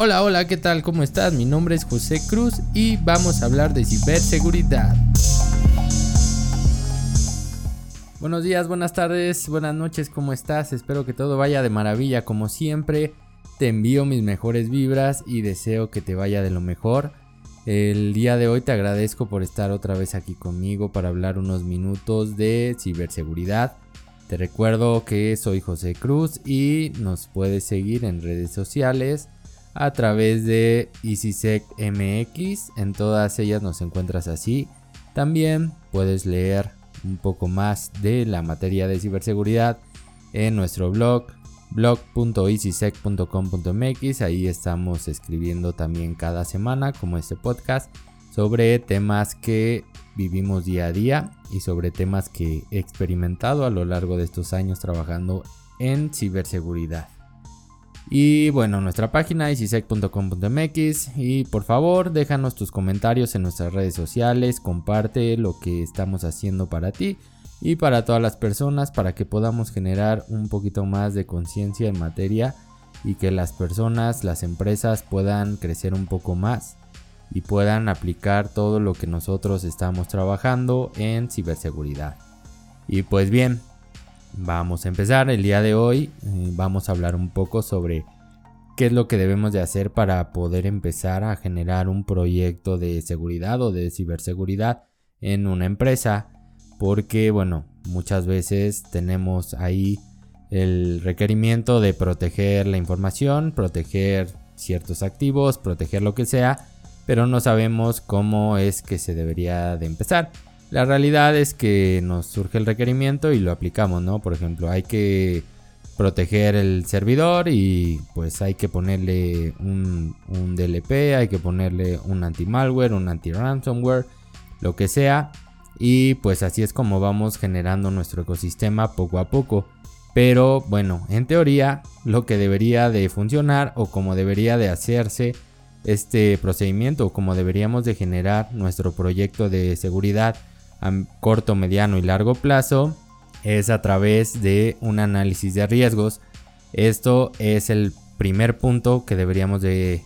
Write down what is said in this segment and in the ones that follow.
Hola, hola, ¿qué tal? ¿Cómo estás? Mi nombre es José Cruz y vamos a hablar de ciberseguridad. Buenos días, buenas tardes, buenas noches, ¿cómo estás? Espero que todo vaya de maravilla como siempre. Te envío mis mejores vibras y deseo que te vaya de lo mejor. El día de hoy te agradezco por estar otra vez aquí conmigo para hablar unos minutos de ciberseguridad. Te recuerdo que soy José Cruz y nos puedes seguir en redes sociales a través de EasySec MX. En todas ellas nos encuentras así. También puedes leer un poco más de la materia de ciberseguridad en nuestro blog blog.easysec.com.mx. Ahí estamos escribiendo también cada semana, como este podcast, sobre temas que vivimos día a día y sobre temas que he experimentado a lo largo de estos años trabajando en ciberseguridad. Y bueno, nuestra página es isec.com.mx y por favor déjanos tus comentarios en nuestras redes sociales, comparte lo que estamos haciendo para ti y para todas las personas para que podamos generar un poquito más de conciencia en materia y que las personas, las empresas puedan crecer un poco más y puedan aplicar todo lo que nosotros estamos trabajando en ciberseguridad. Y pues bien, Vamos a empezar el día de hoy. Eh, vamos a hablar un poco sobre qué es lo que debemos de hacer para poder empezar a generar un proyecto de seguridad o de ciberseguridad en una empresa. Porque bueno, muchas veces tenemos ahí el requerimiento de proteger la información, proteger ciertos activos, proteger lo que sea, pero no sabemos cómo es que se debería de empezar. La realidad es que nos surge el requerimiento y lo aplicamos, ¿no? Por ejemplo, hay que proteger el servidor y pues hay que ponerle un, DLP, hay que ponerle un anti-malware, un anti-ransomware, lo que sea. Y pues así es como vamos generando nuestro ecosistema poco a poco. Pero bueno, en teoría lo que debería de funcionar o como debería de hacerse este procedimiento o como deberíamos de generar nuestro proyecto de seguridad a corto, mediano y largo plazo es a través de un análisis de riesgos. Esto es el primer punto que deberíamos de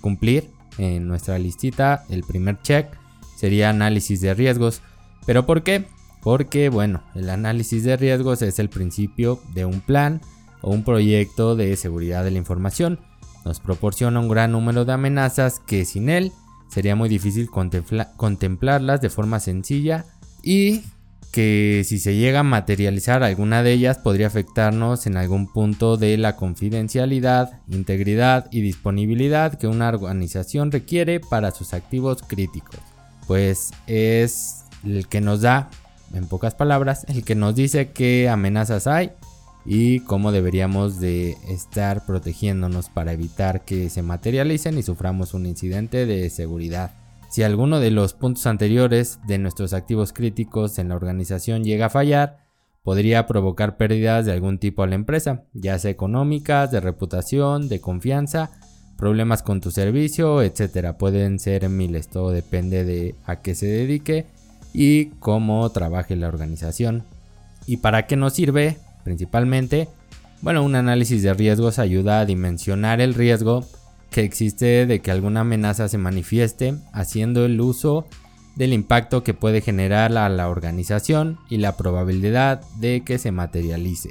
cumplir en nuestra listita. El primer check sería análisis de riesgos. ¿Pero por qué? Porque bueno, el análisis de riesgos es el principio de un plan o un proyecto de seguridad de la información. Nos proporciona un gran número de amenazas que sin él sería muy difícil contemplarlas de forma sencilla y que si se llega a materializar alguna de ellas podría afectarnos en algún punto de la confidencialidad, integridad y disponibilidad que una organización requiere para sus activos críticos. Pues es el que nos da, en pocas palabras, el que nos dice qué amenazas hay y cómo deberíamos de estar protegiéndonos para evitar que se materialicen y suframos un incidente de seguridad. Si alguno de los puntos anteriores de nuestros activos críticos en la organización llega a fallar, podría provocar pérdidas de algún tipo a la empresa, ya sea económicas, de reputación, de confianza, problemas con tu servicio, etc. Pueden ser miles, todo depende de a qué se dedique y cómo trabaje la organización. ¿Y para qué nos sirve? Principalmente, bueno, un análisis de riesgos ayuda a dimensionar el riesgo que existe de que alguna amenaza se manifieste, haciendo el uso del impacto que puede generar a la organización y la probabilidad de que se materialice.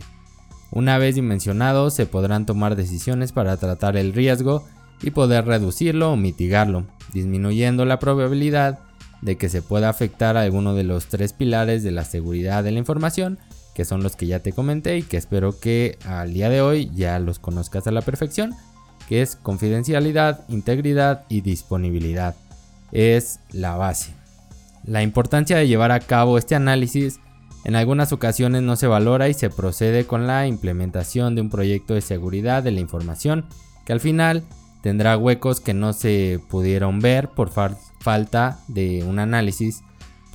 Una vez dimensionado, se podrán tomar decisiones para tratar el riesgo y poder reducirlo o mitigarlo, disminuyendo la probabilidad de que se pueda afectar a alguno de los tres pilares de la seguridad de la información que son los que ya te comenté y que espero que al día de hoy ya los conozcas a la perfección, que es confidencialidad, integridad y disponibilidad. Es la base. La importancia de llevar a cabo este análisis en algunas ocasiones no se valora y se procede con la implementación de un proyecto de seguridad de la información que al final tendrá huecos que no se pudieron ver por falta de un análisis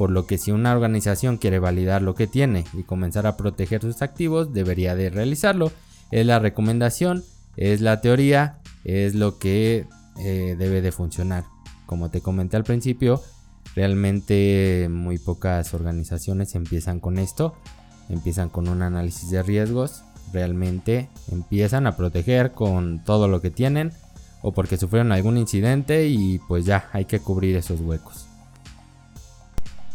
por lo que si una organización quiere validar lo que tiene y comenzar a proteger sus activos, debería de realizarlo. Es la recomendación, es la teoría, es lo que eh, debe de funcionar. Como te comenté al principio, realmente muy pocas organizaciones empiezan con esto, empiezan con un análisis de riesgos, realmente empiezan a proteger con todo lo que tienen o porque sufrieron algún incidente y pues ya hay que cubrir esos huecos.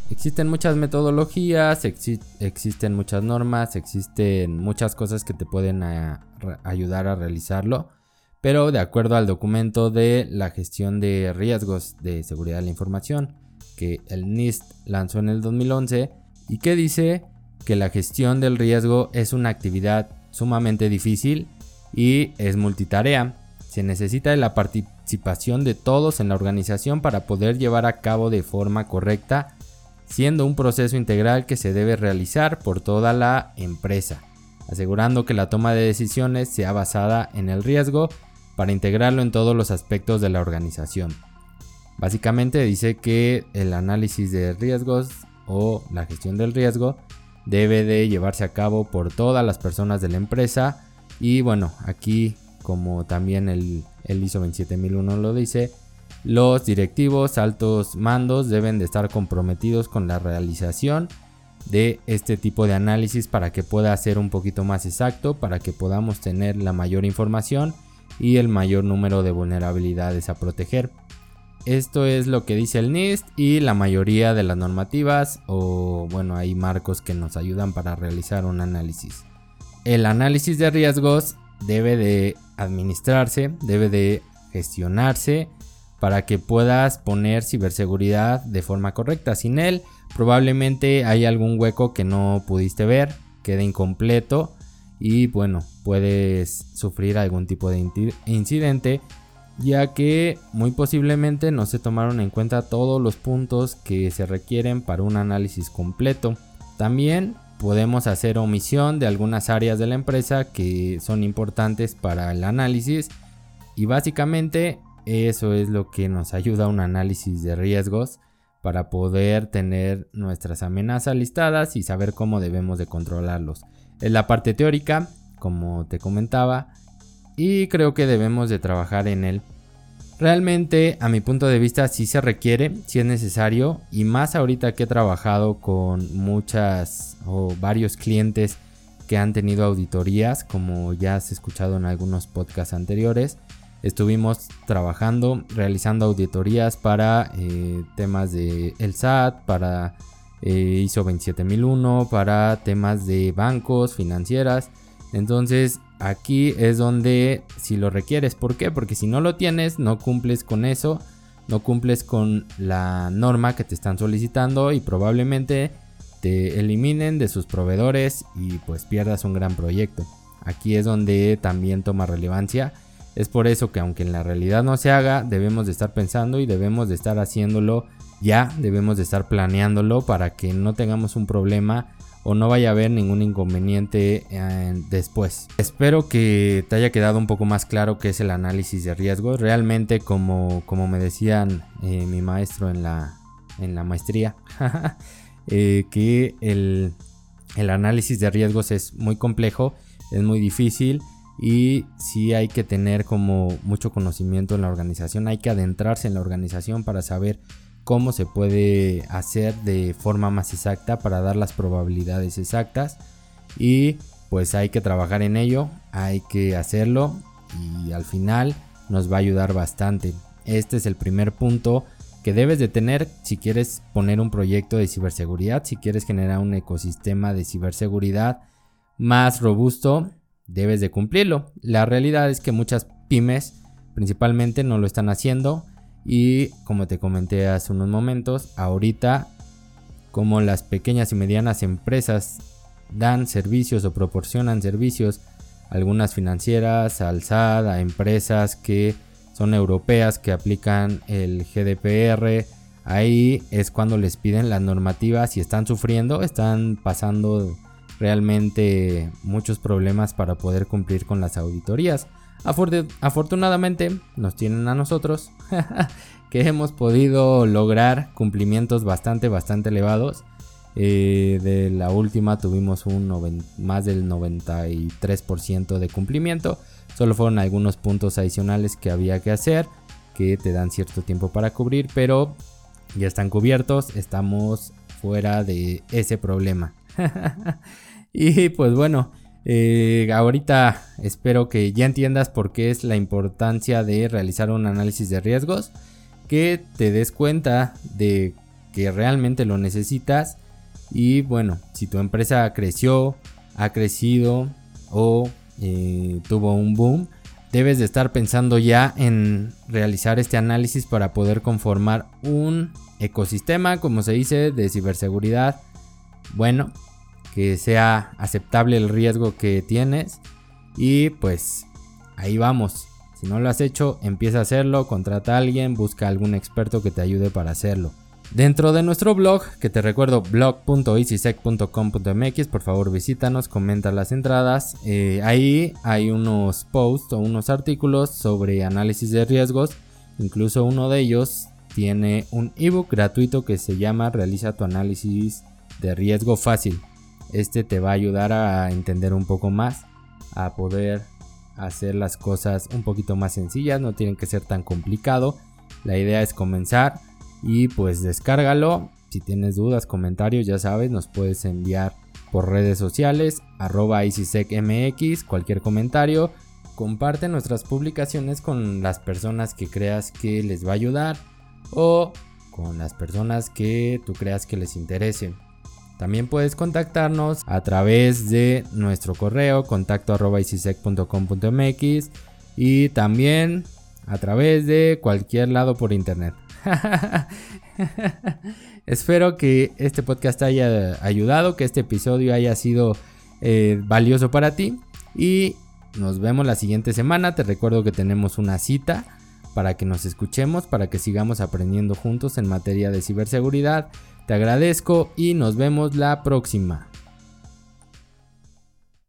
Existen muchas metodologías, existen muchas normas, existen muchas cosas que te pueden ayudar a realizarlo, pero de acuerdo al documento de la gestión de riesgos de seguridad de la información que el NIST lanzó en el 2011 y que dice que la gestión del riesgo es una actividad sumamente difícil y es multitarea. Se necesita de la participación de todos en la organización para poder llevar a cabo de forma correcta, siendo un proceso integral que se debe realizar por toda la empresa, asegurando que la toma de decisiones sea basada en el riesgo para integrarlo en todos los aspectos de la organización. Básicamente dice que el análisis de riesgos o la gestión del riesgo debe de llevarse a cabo por todas las personas de la empresa y bueno, aquí como también el, ISO 27001 lo dice, los directivos altos mandos deben de estar comprometidos con la realización de este tipo de análisis para que pueda ser un poquito más exacto, para que podamos tener la mayor información y el mayor número de vulnerabilidades a proteger. Esto es lo que dice el NIST y la mayoría de las normativas o bueno, hay marcos que nos ayudan para realizar un análisis. El análisis de riesgos debe de administrarse, debe de gestionarse para que puedas poner ciberseguridad de forma correcta. Sin él, probablemente hay algún hueco que no pudiste ver, quede incompleto y bueno, puedes sufrir algún tipo de incidente ya que muy posiblemente no se tomaron en cuenta todos los puntos que se requieren para un análisis completo. También podemos hacer omisión de algunas áreas de la empresa que son importantes para el análisis y básicamente eso es lo que nos ayuda a un análisis de riesgos para poder tener nuestras amenazas listadas y saber cómo debemos de controlarlos. En la parte teórica, como te comentaba, y creo que debemos de trabajar en él. Realmente, a mi punto de vista, sí se requiere, sí es necesario, y más ahorita que he trabajado con muchas o varios clientes que han tenido auditorías, como ya has escuchado en algunos podcasts anteriores. Estuvimos trabajando, realizando auditorías para eh, temas de el SAT, para eh, ISO 27001, para temas de bancos, financieras. Entonces aquí es donde si lo requieres. ¿Por qué? Porque si no lo tienes, no cumples con eso, no cumples con la norma que te están solicitando y probablemente te eliminen de sus proveedores y pues pierdas un gran proyecto. Aquí es donde también toma relevancia. Es por eso que aunque en la realidad no se haga, debemos de estar pensando y debemos de estar haciéndolo ya, debemos de estar planeándolo para que no tengamos un problema o no vaya a haber ningún inconveniente eh, después. Espero que te haya quedado un poco más claro qué es el análisis de riesgos. Realmente como, como me decían eh, mi maestro en la, en la maestría, eh, que el, el análisis de riesgos es muy complejo, es muy difícil y sí hay que tener como mucho conocimiento en la organización, hay que adentrarse en la organización para saber cómo se puede hacer de forma más exacta para dar las probabilidades exactas y pues hay que trabajar en ello, hay que hacerlo y al final nos va a ayudar bastante. Este es el primer punto que debes de tener si quieres poner un proyecto de ciberseguridad, si quieres generar un ecosistema de ciberseguridad más robusto, debes de cumplirlo. La realidad es que muchas pymes principalmente no lo están haciendo y como te comenté hace unos momentos, ahorita como las pequeñas y medianas empresas dan servicios o proporcionan servicios, algunas financieras, al SAD, a empresas que son europeas que aplican el GDPR, ahí es cuando les piden las normativas y están sufriendo, están pasando realmente muchos problemas para poder cumplir con las auditorías afortunadamente nos tienen a nosotros que hemos podido lograr cumplimientos bastante, bastante elevados. Eh, de la última tuvimos un más del 93% de cumplimiento. Solo fueron algunos puntos adicionales que había que hacer, que te dan cierto tiempo para cubrir, pero ya están cubiertos, estamos fuera de ese problema. y pues bueno, Eh, ahorita espero que ya entiendas por qué es la importancia de realizar un análisis de riesgos, que te des cuenta de que realmente lo necesitas y bueno, si tu empresa creció, ha crecido o eh, tuvo un boom, debes de estar pensando ya en realizar este análisis para poder conformar un ecosistema, como se dice, de ciberseguridad. Bueno, que sea aceptable el riesgo que tienes. Y pues ahí vamos. Si no lo has hecho, empieza a hacerlo, contrata a alguien, busca algún experto que te ayude para hacerlo. Dentro de nuestro blog, que te recuerdo blog.easysec.com.mx, por favor visítanos, comenta las entradas. Eh, ahí hay unos posts o unos artículos sobre análisis de riesgos. Incluso uno de ellos tiene un ebook gratuito que se llama Realiza tu análisis de riesgo fácil. Este te va a ayudar a entender un poco más, a poder hacer las cosas un poquito más sencillas, no tienen que ser tan complicado. La idea es comenzar y pues descárgalo. Si tienes dudas, comentarios, ya sabes, nos puedes enviar por redes sociales, arroba cualquier comentario. Comparte nuestras publicaciones con las personas que creas que les va a ayudar o con las personas que tú creas que les interesen. También puedes contactarnos a través de nuestro correo contacto arroba y también a través de cualquier lado por internet. Espero que este podcast haya ayudado, que este episodio haya sido eh, valioso para ti. Y nos vemos la siguiente semana. Te recuerdo que tenemos una cita para que nos escuchemos, para que sigamos aprendiendo juntos en materia de ciberseguridad. Te agradezco y nos vemos la próxima.